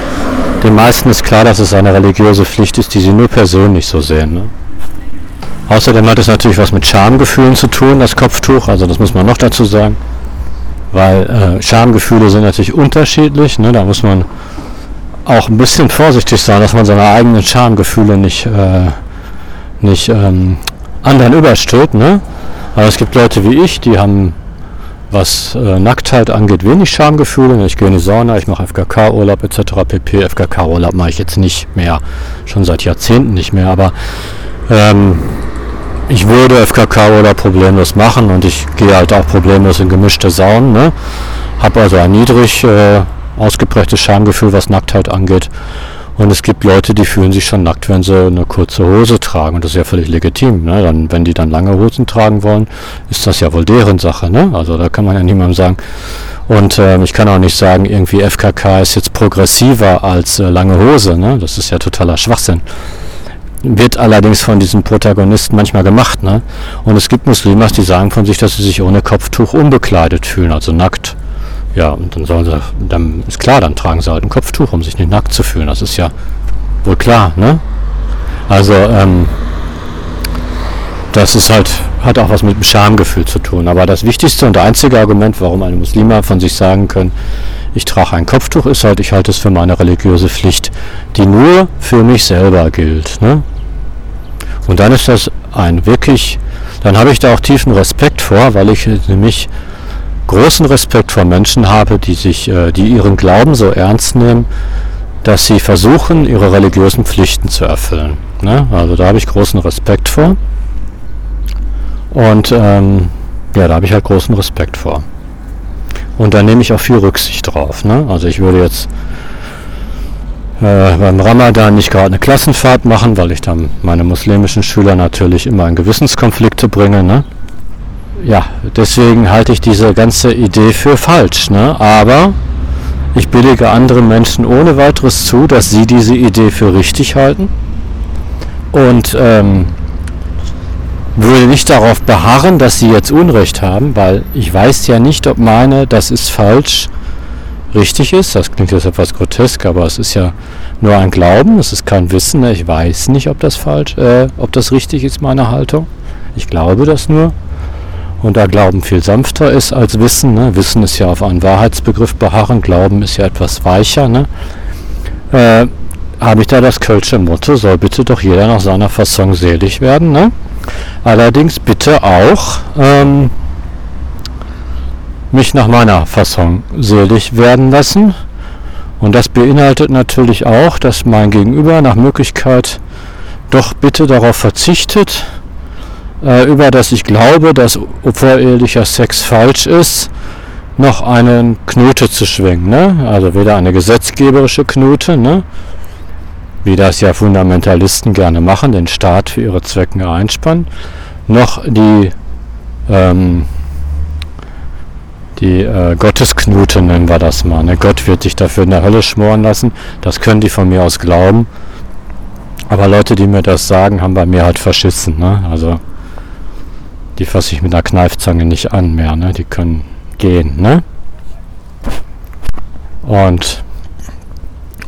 S1: Den meisten ist klar, dass es eine religiöse Pflicht ist, die sie nur persönlich so sehen. Ne? Außerdem hat es natürlich was mit Schamgefühlen zu tun, das Kopftuch, also das muss man noch dazu sagen. Weil äh, Schamgefühle sind natürlich unterschiedlich, ne? da muss man auch ein bisschen vorsichtig sein, dass man seine eigenen Schamgefühle nicht, äh, nicht ähm, anderen überstülpt. Ne? Aber es gibt Leute wie ich, die haben, was äh, Nacktheit angeht, wenig Schamgefühle. Ich gehe in die Sauna, ich mache FKK-Urlaub etc. pp. FKK-Urlaub mache ich jetzt nicht mehr, schon seit Jahrzehnten nicht mehr, aber ähm, ich würde FKK-Urlaub problemlos machen und ich gehe halt auch problemlos in gemischte Saunen. Ne? Habe also ein niedrig äh, ausgeprägtes Schamgefühl, was Nacktheit angeht. Und es gibt Leute, die fühlen sich schon nackt, wenn sie eine kurze Hose tragen. Und das ist ja völlig legitim. Ne? Dann, wenn die dann lange Hosen tragen wollen, ist das ja wohl deren Sache. Ne? Also da kann man ja niemandem sagen. Und äh, ich kann auch nicht sagen, irgendwie FKK ist jetzt progressiver als äh, lange Hose. Ne? Das ist ja totaler Schwachsinn wird allerdings von diesen Protagonisten manchmal gemacht. Ne? Und es gibt Muslimas, die sagen von sich, dass sie sich ohne Kopftuch unbekleidet fühlen, also nackt. Ja, und dann sollen sie, dann ist klar, dann tragen sie halt ein Kopftuch, um sich nicht nackt zu fühlen. Das ist ja wohl klar, ne? Also, ähm, das ist halt, hat auch was mit dem Schamgefühl zu tun. Aber das wichtigste und einzige Argument, warum eine Muslima von sich sagen können, ich trage ein Kopftuch, ist halt, ich halte es für meine religiöse Pflicht, die nur für mich selber gilt. Ne? Und dann ist das ein wirklich, dann habe ich da auch tiefen Respekt vor, weil ich nämlich großen Respekt vor Menschen habe, die sich, äh, die ihren Glauben so ernst nehmen, dass sie versuchen, ihre religiösen Pflichten zu erfüllen. Ne? Also da habe ich großen Respekt vor. Und ähm, ja, da habe ich halt großen Respekt vor. Und da nehme ich auch viel Rücksicht drauf. Ne? Also ich würde jetzt äh, beim Ramadan nicht gerade eine Klassenfahrt machen, weil ich dann meine muslimischen Schüler natürlich immer in Gewissenskonflikte bringe. Ne? Ja, deswegen halte ich diese ganze Idee für falsch. Ne? Aber ich billige anderen Menschen ohne weiteres zu, dass sie diese Idee für richtig halten. Und ähm, würde nicht darauf beharren, dass sie jetzt Unrecht haben, weil ich weiß ja nicht, ob meine, das ist falsch, richtig ist. Das klingt jetzt etwas grotesk, aber es ist ja nur ein Glauben, es ist kein Wissen. Ich weiß nicht, ob das falsch, äh, ob das richtig ist, meine Haltung. Ich glaube das nur. Und da Glauben viel sanfter ist als Wissen, ne? Wissen ist ja auf einen Wahrheitsbegriff beharren, Glauben ist ja etwas weicher, ne? Äh, habe ich da das Kölsche Motto, soll bitte doch jeder nach seiner Fassung selig werden, ne? Allerdings bitte auch ähm, mich nach meiner Fassung selig werden lassen. Und das beinhaltet natürlich auch, dass mein Gegenüber nach Möglichkeit doch bitte darauf verzichtet, äh, über das ich glaube, dass vorehelicher Sex falsch ist, noch eine Knote zu schwingen. Ne? Also weder eine gesetzgeberische Knote, ne? wie das ja Fundamentalisten gerne machen, den Staat für ihre Zwecken einspannen, noch die, ähm, die äh, Gottesknute nennen wir das mal. Ne? Gott wird dich dafür in der Hölle schmoren lassen. Das können die von mir aus glauben. Aber Leute, die mir das sagen, haben bei mir halt verschissen. Ne? Also die fasse ich mit einer Kneifzange nicht an mehr. Ne? Die können gehen. Ne? Und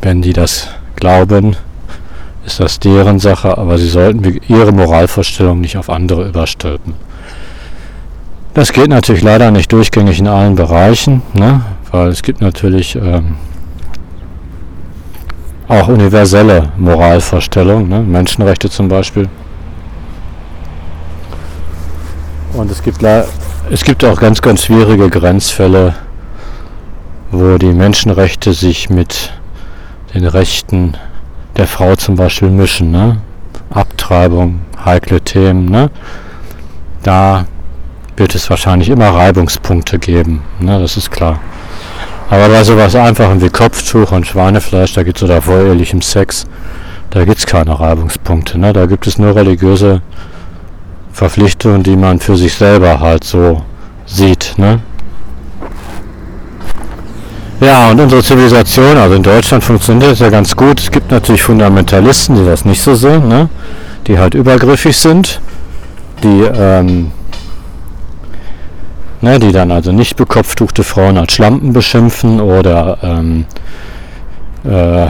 S1: wenn die das glauben, ist das deren Sache, aber sie sollten ihre Moralvorstellung nicht auf andere überstülpen. Das geht natürlich leider nicht durchgängig in allen Bereichen, ne? weil es gibt natürlich ähm, auch universelle Moralvorstellungen, ne? Menschenrechte zum Beispiel. Und es gibt, es gibt auch ganz, ganz schwierige Grenzfälle, wo die Menschenrechte sich mit den Rechten der Frau zum Beispiel mischen. Ne? Abtreibung, heikle Themen. Ne? Da wird es wahrscheinlich immer Reibungspunkte geben. Ne? Das ist klar. Aber bei sowas Einfachem wie Kopftuch und Schweinefleisch, da gibt es oder vorehelichem Sex, da gibt es keine Reibungspunkte. Ne? Da gibt es nur religiöse Verpflichtungen, die man für sich selber halt so sieht. Ne? Ja, und unsere Zivilisation, also in Deutschland funktioniert das ja ganz gut. Es gibt natürlich Fundamentalisten, die das nicht so sehen, ne? die halt übergriffig sind, die, ähm, ne, die dann also nicht bekopftuchte Frauen als Schlampen beschimpfen oder ähm, äh,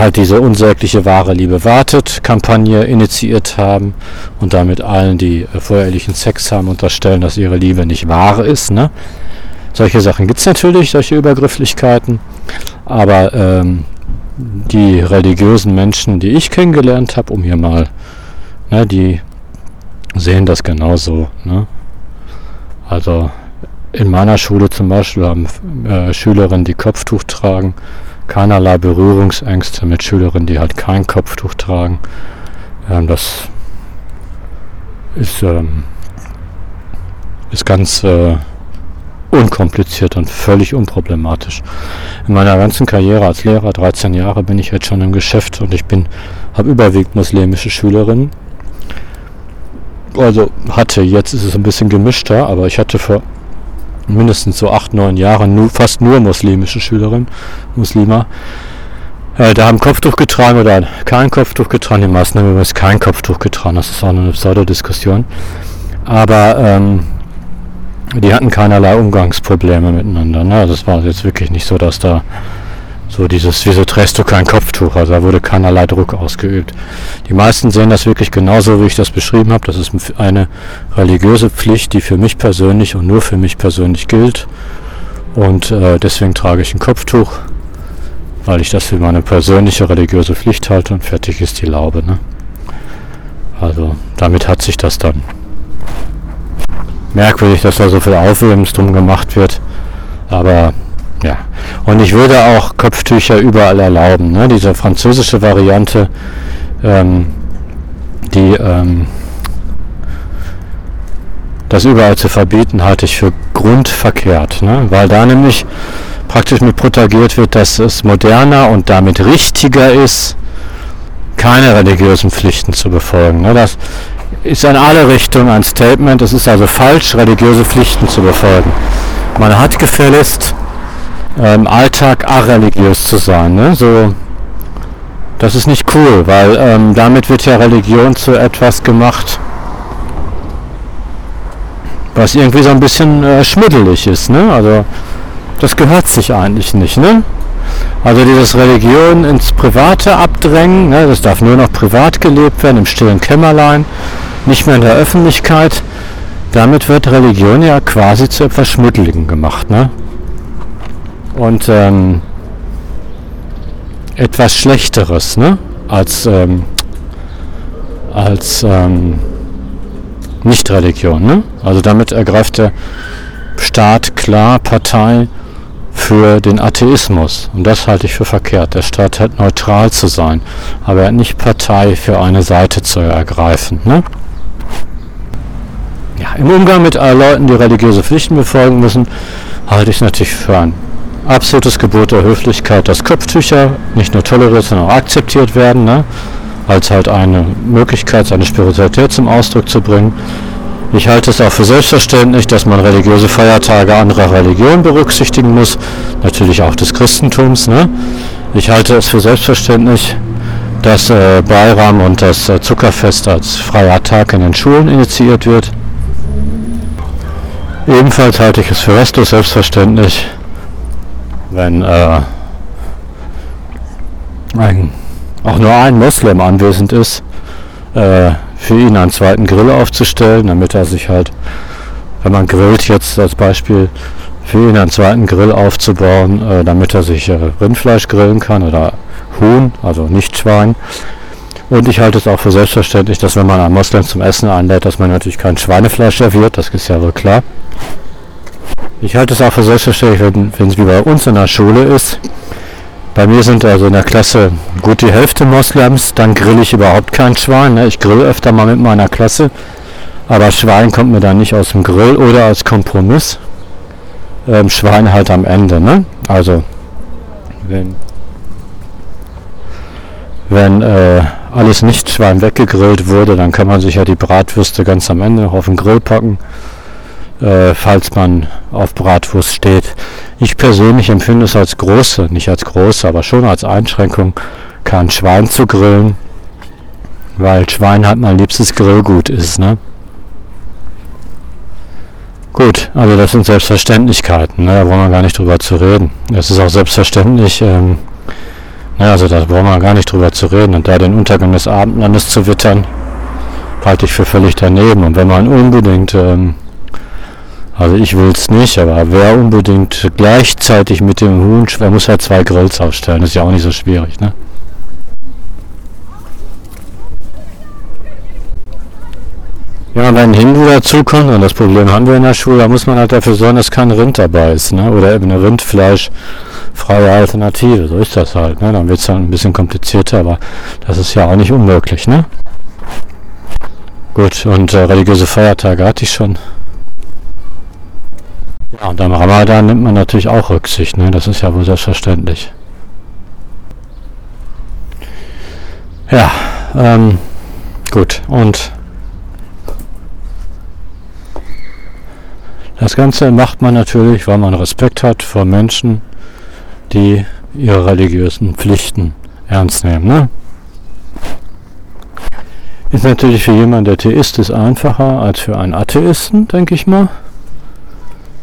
S1: halt diese unsägliche wahre Liebe wartet Kampagne initiiert haben und damit allen, die äh, vorherlichen Sex haben, unterstellen, dass ihre Liebe nicht wahr ist. Ne? Solche Sachen gibt es natürlich, solche Übergrifflichkeiten. Aber ähm, die religiösen Menschen, die ich kennengelernt habe, um hier mal, ne, die sehen das genauso. Ne? Also in meiner Schule zum Beispiel haben äh, Schülerinnen, die Kopftuch tragen, keinerlei Berührungsängste mit Schülerinnen, die halt kein Kopftuch tragen. Ähm, das ist, ähm, ist ganz äh, unkompliziert und völlig unproblematisch. In meiner ganzen Karriere als Lehrer, 13 Jahre, bin ich jetzt schon im Geschäft und ich habe überwiegend muslimische Schülerinnen. Also hatte, jetzt ist es ein bisschen gemischter, aber ich hatte vor mindestens so 8, 9 Jahren nur, fast nur muslimische Schülerinnen, Muslima. Äh, da haben Kopftuch getragen oder kein Kopftuch getragen. Die meisten haben übrigens kein Kopftuch getragen. Das ist auch eine Pseudodiskussion. Aber ähm, die hatten keinerlei Umgangsprobleme miteinander. Ne? Also es war jetzt wirklich nicht so, dass da so dieses, wieso trägst du kein Kopftuch? Also da wurde keinerlei Druck ausgeübt. Die meisten sehen das wirklich genauso, wie ich das beschrieben habe. Das ist eine religiöse Pflicht, die für mich persönlich und nur für mich persönlich gilt. Und äh, deswegen trage ich ein Kopftuch, weil ich das für meine persönliche religiöse Pflicht halte und fertig ist die Laube. Ne? Also damit hat sich das dann. Merkwürdig, dass da so viel Aufwärms drum gemacht wird. Aber ja. Und ich würde auch Kopftücher überall erlauben. Ne? Diese französische Variante, ähm, die ähm, das überall zu verbieten, halte ich für grundverkehrt. Ne? Weil da nämlich praktisch mit protagiert wird, dass es moderner und damit richtiger ist, keine religiösen Pflichten zu befolgen. Ne? Das ist in alle Richtungen ein Statement. Es ist also falsch, religiöse Pflichten zu befolgen. Man hat gefälligst äh, im Alltag areligiös zu sein. Ne? So, das ist nicht cool, weil ähm, damit wird ja Religion zu etwas gemacht, was irgendwie so ein bisschen äh, schmuddelig ist. Ne? Also das gehört sich eigentlich nicht. Ne? Also dieses Religion ins Private abdrängen, ne? das darf nur noch privat gelebt werden, im stillen Kämmerlein, nicht mehr in der Öffentlichkeit. Damit wird Religion ja quasi zu etwas Schmuddeligem gemacht. Ne? Und ähm, etwas Schlechteres ne? als, ähm, als ähm, Nicht-Religion. Ne? Also damit ergreift der Staat klar Partei für den Atheismus. Und das halte ich für verkehrt. Der Staat hat neutral zu sein, aber er hat nicht Partei für eine Seite zu ergreifen. Ne? Ja, Im Umgang mit Leuten, die religiöse Pflichten befolgen müssen, halte ich es natürlich für ein absolutes Gebot der Höflichkeit, dass Kopftücher nicht nur toleriert, sondern auch akzeptiert werden, ne? als halt eine Möglichkeit, seine Spiritualität zum Ausdruck zu bringen. Ich halte es auch für selbstverständlich, dass man religiöse Feiertage anderer Religionen berücksichtigen muss, natürlich auch des Christentums. Ne? Ich halte es für selbstverständlich, dass äh, Bayram und das äh, Zuckerfest als freier Tag in den Schulen initiiert wird. Ebenfalls halte ich es für restlos selbstverständlich, wenn äh, ein, auch nur ein Moslem anwesend ist, äh, für ihn einen zweiten Grill aufzustellen, damit er sich halt, wenn man grillt jetzt als Beispiel, für ihn einen zweiten Grill aufzubauen, äh, damit er sich äh, Rindfleisch grillen kann oder Huhn, also nicht Schwein. Und ich halte es auch für selbstverständlich, dass wenn man einen Moslem zum Essen einlädt, dass man natürlich kein Schweinefleisch serviert, das ist ja wohl klar. Ich halte es auch für selbstverständlich, wenn es wie bei uns in der Schule ist, bei mir sind also in der Klasse gut die Hälfte Moslems, dann grill ich überhaupt kein Schwein. Ne? Ich grill öfter mal mit meiner Klasse, aber Schwein kommt mir dann nicht aus dem Grill oder als Kompromiss. Ähm, Schwein halt am Ende. Ne? Also wenn, wenn äh, alles nicht Schwein weggegrillt wurde, dann kann man sich ja die Bratwürste ganz am Ende auf den Grill packen äh, falls man auf Bratwurst steht. Ich persönlich empfinde es als große, nicht als große, aber schon als Einschränkung, kein Schwein zu grillen, weil Schwein halt mein liebstes Grillgut ist. Ne? Gut, also das sind Selbstverständlichkeiten, ne? da wollen wir gar nicht drüber zu reden. Es ist auch selbstverständlich, ähm, na, also da wollen wir gar nicht drüber zu reden. Und da den Untergang des Abendlandes zu wittern, halte ich für völlig daneben. Und wenn man unbedingt ähm, also ich will es nicht, aber wer unbedingt gleichzeitig mit dem Huhn, wer muss ja zwei Grills aufstellen, das ist ja auch nicht so schwierig, ne? Ja, wenn ein Hindu dazukommt, und das Problem haben wir in der Schule, da muss man halt dafür sorgen, dass kein Rind dabei ist, ne? Oder eben eine rindfleischfreie Alternative. So ist das halt, ne? Dann wird es dann ein bisschen komplizierter, aber das ist ja auch nicht unmöglich, ne? Gut, und äh, religiöse Feiertage hatte ich schon. Ja, und am Ramadan nimmt man natürlich auch Rücksicht, ne? das ist ja wohl selbstverständlich. Ja, ähm, gut, und das Ganze macht man natürlich, weil man Respekt hat vor Menschen, die ihre religiösen Pflichten ernst nehmen. Ne? Ist natürlich für jemanden, der Theist ist, einfacher als für einen Atheisten, denke ich mal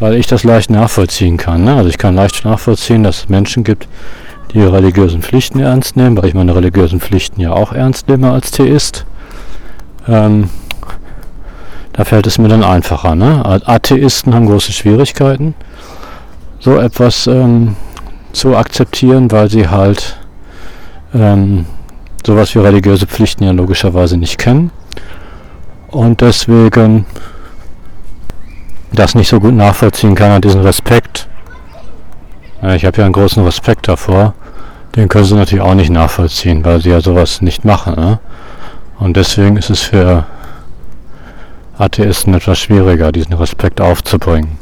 S1: weil ich das leicht nachvollziehen kann. Ne? Also ich kann leicht nachvollziehen, dass es Menschen gibt, die ihre religiösen Pflichten ernst nehmen, weil ich meine religiösen Pflichten ja auch ernst nehme als Theist. Ähm, da fällt es mir dann einfacher. Ne? Atheisten haben große Schwierigkeiten. so etwas ähm, zu akzeptieren, weil sie halt ähm, sowas wie religiöse Pflichten ja logischerweise nicht kennen und deswegen das nicht so gut nachvollziehen kann an diesen Respekt. Ich habe ja einen großen Respekt davor. Den können sie natürlich auch nicht nachvollziehen, weil sie ja sowas nicht machen. Ne? Und deswegen ist es für Atheisten etwas schwieriger, diesen Respekt aufzubringen.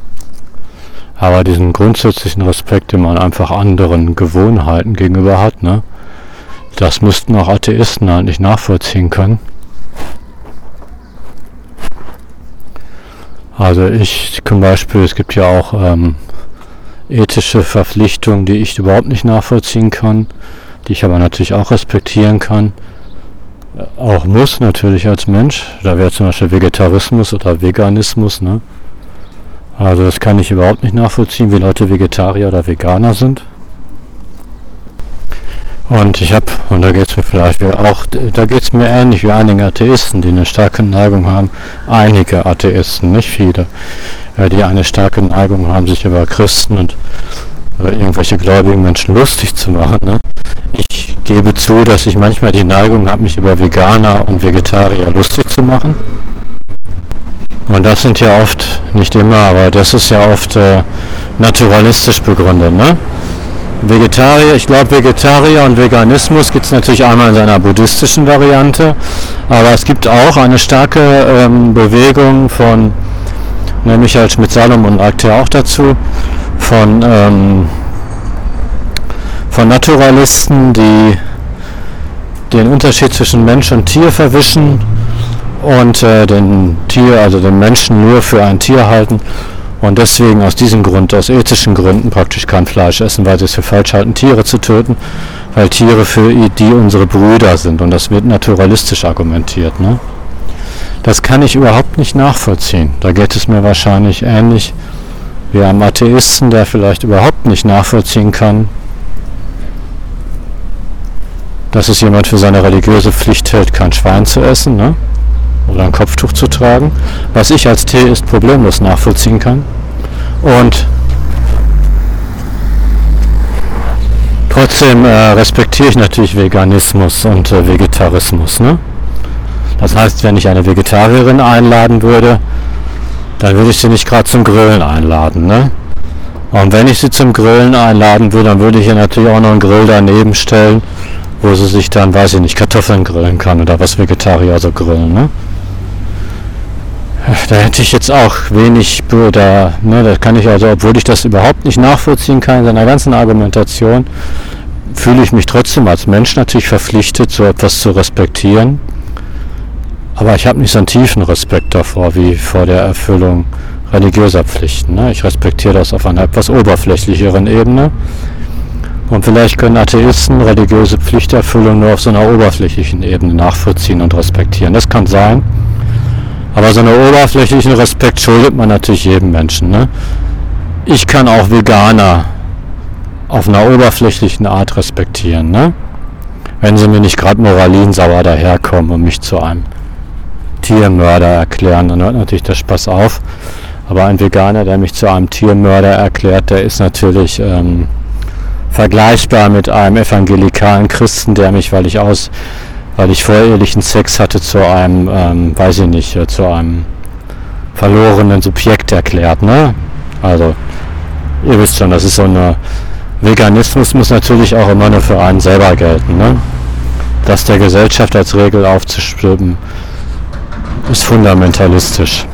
S1: Aber diesen grundsätzlichen Respekt, den man einfach anderen Gewohnheiten gegenüber hat, ne, das müssten auch Atheisten eigentlich nachvollziehen können. Also ich zum Beispiel, es gibt ja auch ähm, ethische Verpflichtungen, die ich überhaupt nicht nachvollziehen kann, die ich aber natürlich auch respektieren kann. Auch muss natürlich als Mensch. Da wäre zum Beispiel Vegetarismus oder Veganismus. Ne? Also das kann ich überhaupt nicht nachvollziehen, wie Leute Vegetarier oder Veganer sind. Und ich habe, und da geht es mir vielleicht auch, da geht es mir ähnlich wie einigen Atheisten, die eine starke Neigung haben, einige Atheisten, nicht viele, die eine starke Neigung haben, sich über Christen und über irgendwelche gläubigen Menschen lustig zu machen. Ne? Ich gebe zu, dass ich manchmal die Neigung habe, mich über Veganer und Vegetarier lustig zu machen. Und das sind ja oft, nicht immer, aber das ist ja oft äh, naturalistisch begründet. Ne? Vegetarier, ich glaube Vegetarier und Veganismus gibt es natürlich einmal in seiner buddhistischen Variante, aber es gibt auch eine starke ähm, Bewegung von, ne, Michael Schmidt-Salomon ragt ja auch dazu, von, ähm, von Naturalisten, die den Unterschied zwischen Mensch und Tier verwischen und äh, den Tier, also den Menschen nur für ein Tier halten und deswegen aus diesem Grund, aus ethischen Gründen praktisch kein Fleisch essen, weil sie es für falsch halten, Tiere zu töten, weil Tiere für die unsere Brüder sind und das wird naturalistisch argumentiert. Ne? Das kann ich überhaupt nicht nachvollziehen. Da geht es mir wahrscheinlich ähnlich wie einem Atheisten, der vielleicht überhaupt nicht nachvollziehen kann, dass es jemand für seine religiöse Pflicht hält, kein Schwein zu essen. Ne? Oder ein Kopftuch zu tragen, was ich als Theist problemlos nachvollziehen kann. Und trotzdem äh, respektiere ich natürlich Veganismus und äh, Vegetarismus. Ne? Das heißt, wenn ich eine Vegetarierin einladen würde, dann würde ich sie nicht gerade zum Grillen einladen. Ne? Und wenn ich sie zum Grillen einladen würde, dann würde ich ihr natürlich auch noch einen Grill daneben stellen, wo sie sich dann, weiß ich nicht, Kartoffeln grillen kann oder was Vegetarier so grillen. Ne? Da hätte ich jetzt auch wenig da, ne, da kann ich also, obwohl ich das überhaupt nicht nachvollziehen kann in seiner ganzen Argumentation, fühle ich mich trotzdem als Mensch natürlich verpflichtet, so etwas zu respektieren. Aber ich habe nicht so einen tiefen Respekt davor, wie vor der Erfüllung religiöser Pflichten. Ne? Ich respektiere das auf einer etwas oberflächlicheren Ebene. Und vielleicht können Atheisten religiöse Pflichterfüllung nur auf so einer oberflächlichen Ebene nachvollziehen und respektieren. Das kann sein. Aber so einen oberflächlichen Respekt schuldet man natürlich jedem Menschen. Ne? Ich kann auch Veganer auf einer oberflächlichen Art respektieren. Ne? Wenn sie mir nicht gerade moralinsauer daherkommen und mich zu einem Tiermörder erklären, dann hört natürlich der Spaß auf. Aber ein Veganer, der mich zu einem Tiermörder erklärt, der ist natürlich ähm, vergleichbar mit einem evangelikalen Christen, der mich, weil ich aus weil ich vorehelichen Sex hatte zu einem, ähm, weiß ich nicht, äh, zu einem verlorenen Subjekt erklärt, ne? Also, ihr wisst schon, das ist so eine, Veganismus muss natürlich auch immer nur für einen selber gelten, ne? Das der Gesellschaft als Regel aufzustimmen, ist fundamentalistisch.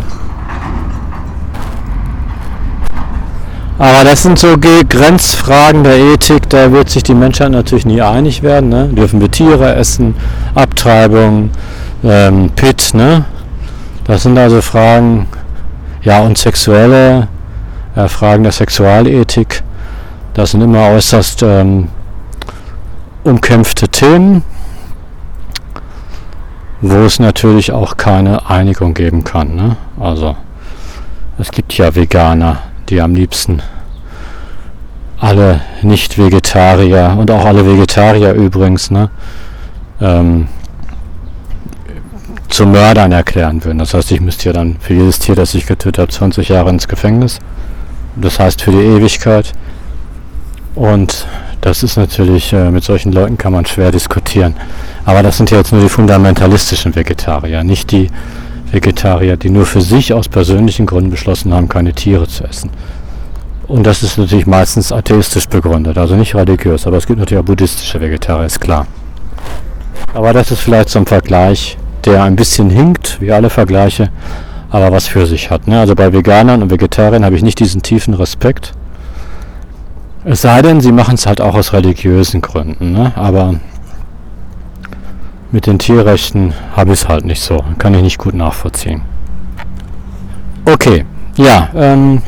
S1: Aber das sind so Grenzfragen der Ethik, da wird sich die Menschheit natürlich nie einig werden. Ne? Dürfen wir Tiere essen, Abtreibung, ähm, Pit, ne? Das sind also Fragen, ja, und sexuelle äh, Fragen der Sexualethik. Das sind immer äußerst ähm, umkämpfte Themen, wo es natürlich auch keine Einigung geben kann. Ne? Also es gibt ja Veganer, die am liebsten alle Nicht-Vegetarier und auch alle Vegetarier übrigens ne, ähm, zu Mördern erklären würden. Das heißt, ich müsste ja dann für jedes Tier, das ich getötet habe, 20 Jahre ins Gefängnis. das heißt für die Ewigkeit. Und das ist natürlich, äh, mit solchen Leuten kann man schwer diskutieren. Aber das sind ja jetzt nur die fundamentalistischen Vegetarier, nicht die Vegetarier, die nur für sich aus persönlichen Gründen beschlossen haben, keine Tiere zu essen. Und das ist natürlich meistens atheistisch begründet, also nicht religiös, aber es gibt natürlich auch buddhistische Vegetarier, ist klar. Aber das ist vielleicht so ein Vergleich, der ein bisschen hinkt, wie alle Vergleiche, aber was für sich hat. Ne? Also bei Veganern und Vegetariern habe ich nicht diesen tiefen Respekt. Es sei denn, sie machen es halt auch aus religiösen Gründen. Ne? Aber mit den Tierrechten habe ich es halt nicht so. Kann ich nicht gut nachvollziehen. Okay, ja, ähm,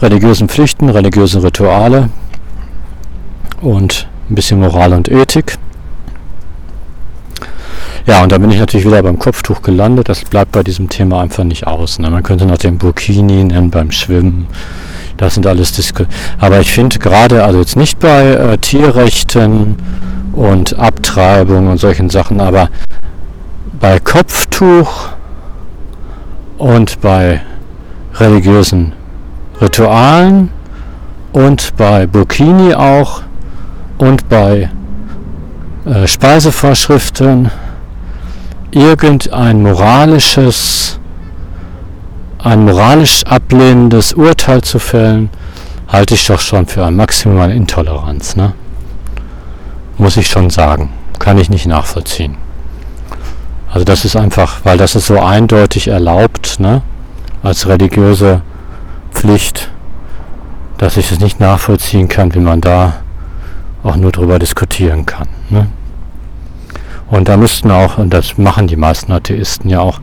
S1: religiösen Pflichten, religiöse Rituale und ein bisschen Moral und Ethik. Ja, und da bin ich natürlich wieder beim Kopftuch gelandet. Das bleibt bei diesem Thema einfach nicht aus. Ne? Man könnte noch den Burkini nennen beim Schwimmen. Das sind alles Disku Aber ich finde gerade, also jetzt nicht bei äh, Tierrechten und Abtreibung und solchen Sachen, aber bei Kopftuch und bei religiösen Ritualen und bei Burkini auch und bei äh, Speisevorschriften irgendein moralisches, ein moralisch ablehnendes Urteil zu fällen, halte ich doch schon für ein Maximum an Intoleranz. Ne? Muss ich schon sagen. Kann ich nicht nachvollziehen. Also das ist einfach, weil das ist so eindeutig erlaubt, ne? als religiöse Pflicht, dass ich es nicht nachvollziehen kann, wie man da auch nur drüber diskutieren kann. Ne? Und da müssten auch, und das machen die meisten Atheisten ja auch,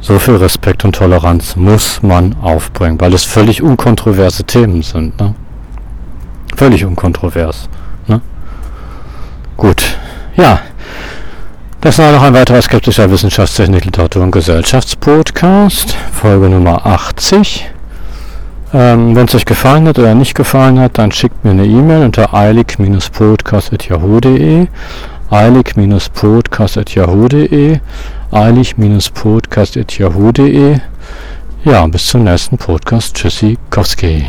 S1: so viel Respekt und Toleranz muss man aufbringen, weil es völlig unkontroverse Themen sind. Ne? Völlig unkontrovers. Gut, ja. Das war noch ein weiterer skeptischer Wissenschaftstechnik, Literatur und Gesellschaftspodcast, Folge Nummer 80. Ähm, Wenn es euch gefallen hat oder nicht gefallen hat, dann schickt mir eine E-Mail unter eilig-podcast.yahoo.de eilig-podcast.yahoo.de eilig-podcast.yahoo.de Ja, bis zum nächsten Podcast. Tschüssikowski.